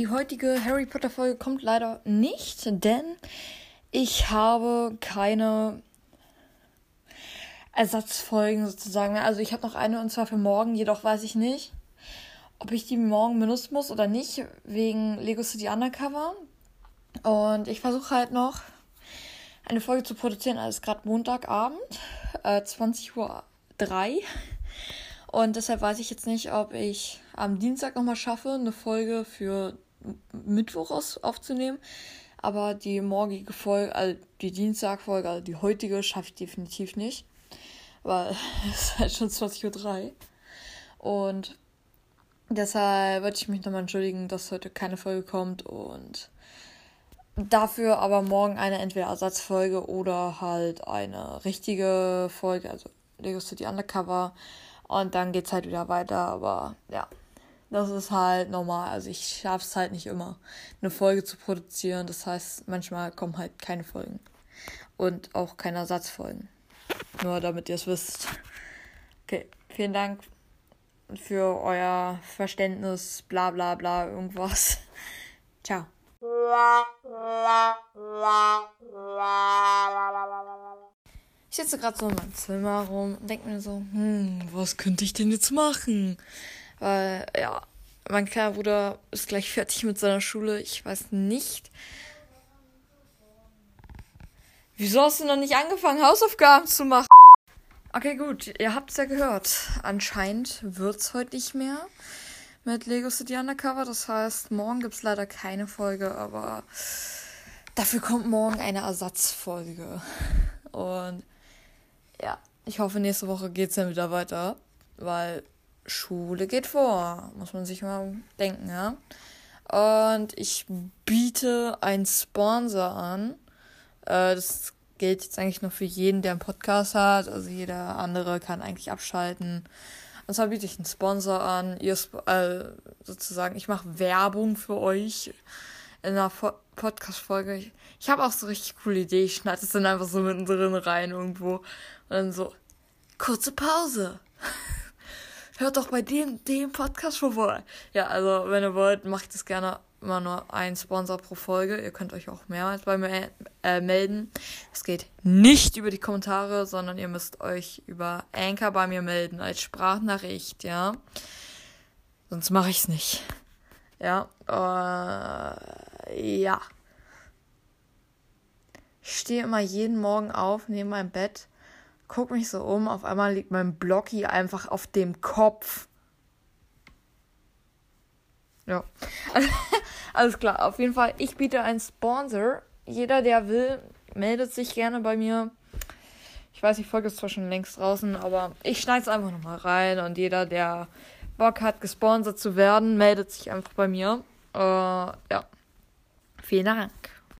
Die heutige Harry Potter Folge kommt leider nicht, denn ich habe keine Ersatzfolgen sozusagen. Also ich habe noch eine und zwar für morgen, jedoch weiß ich nicht, ob ich die morgen benutzen muss oder nicht, wegen Lego City Undercover. Und ich versuche halt noch eine Folge zu produzieren. Also gerade Montagabend, äh, 20 Uhr 3. Und deshalb weiß ich jetzt nicht, ob ich am Dienstag nochmal schaffe, eine Folge für Mittwoch aufzunehmen. Aber die morgige Folge, also die Dienstagfolge, also die heutige, schaffe ich definitiv nicht. Weil es ist halt schon 20.03 Uhr. Und deshalb würde ich mich nochmal entschuldigen, dass heute keine Folge kommt. Und dafür aber morgen eine entweder Ersatzfolge oder halt eine richtige Folge, also Lego City Undercover. Und dann geht es halt wieder weiter. Aber ja, das ist halt normal. Also ich schaffe es halt nicht immer, eine Folge zu produzieren. Das heißt, manchmal kommen halt keine Folgen. Und auch keine Ersatzfolgen. Nur damit ihr es wisst. Okay, vielen Dank für euer Verständnis, bla bla bla, irgendwas. Ciao. Ich sitze gerade so in meinem Zimmer rum und denke mir so, hm, was könnte ich denn jetzt machen? Weil, ja, mein kleiner Bruder ist gleich fertig mit seiner Schule. Ich weiß nicht. Wieso hast du noch nicht angefangen, Hausaufgaben zu machen? Okay, gut, ihr habt es ja gehört. Anscheinend wird es heute nicht mehr mit Lego City Undercover. Das heißt, morgen gibt es leider keine Folge, aber dafür kommt morgen eine Ersatzfolge. Und ja, ich hoffe, nächste Woche geht es dann wieder weiter, weil Schule geht vor, muss man sich mal denken, ja. Und ich biete einen Sponsor an. Äh, das gilt jetzt eigentlich nur für jeden, der einen Podcast hat. Also jeder andere kann eigentlich abschalten. Und zwar biete ich einen Sponsor an. Ihr äh, sozusagen, ich mache Werbung für euch in einer Podcast-Folge. Ich, ich habe auch so richtig coole Idee. Ich schneide es dann einfach so mittendrin rein irgendwo. Und dann so, kurze Pause hört doch bei dem, dem Podcast vorbei. Ja, also wenn ihr wollt, macht es gerne immer nur ein Sponsor pro Folge. Ihr könnt euch auch mehrmals bei mir äh, melden. Es geht nicht über die Kommentare, sondern ihr müsst euch über Anchor bei mir melden als Sprachnachricht, ja. Sonst mache ich es nicht. Ja, äh, ja. Ich stehe immer jeden Morgen auf, neben meinem Bett guck mich so um, auf einmal liegt mein Blocky einfach auf dem Kopf. Ja. Alles klar, auf jeden Fall, ich biete einen Sponsor. Jeder, der will, meldet sich gerne bei mir. Ich weiß, die Folge ist zwar schon längst draußen, aber ich schneide es einfach nochmal rein und jeder, der Bock hat, gesponsert zu werden, meldet sich einfach bei mir. Äh, ja. Vielen Dank.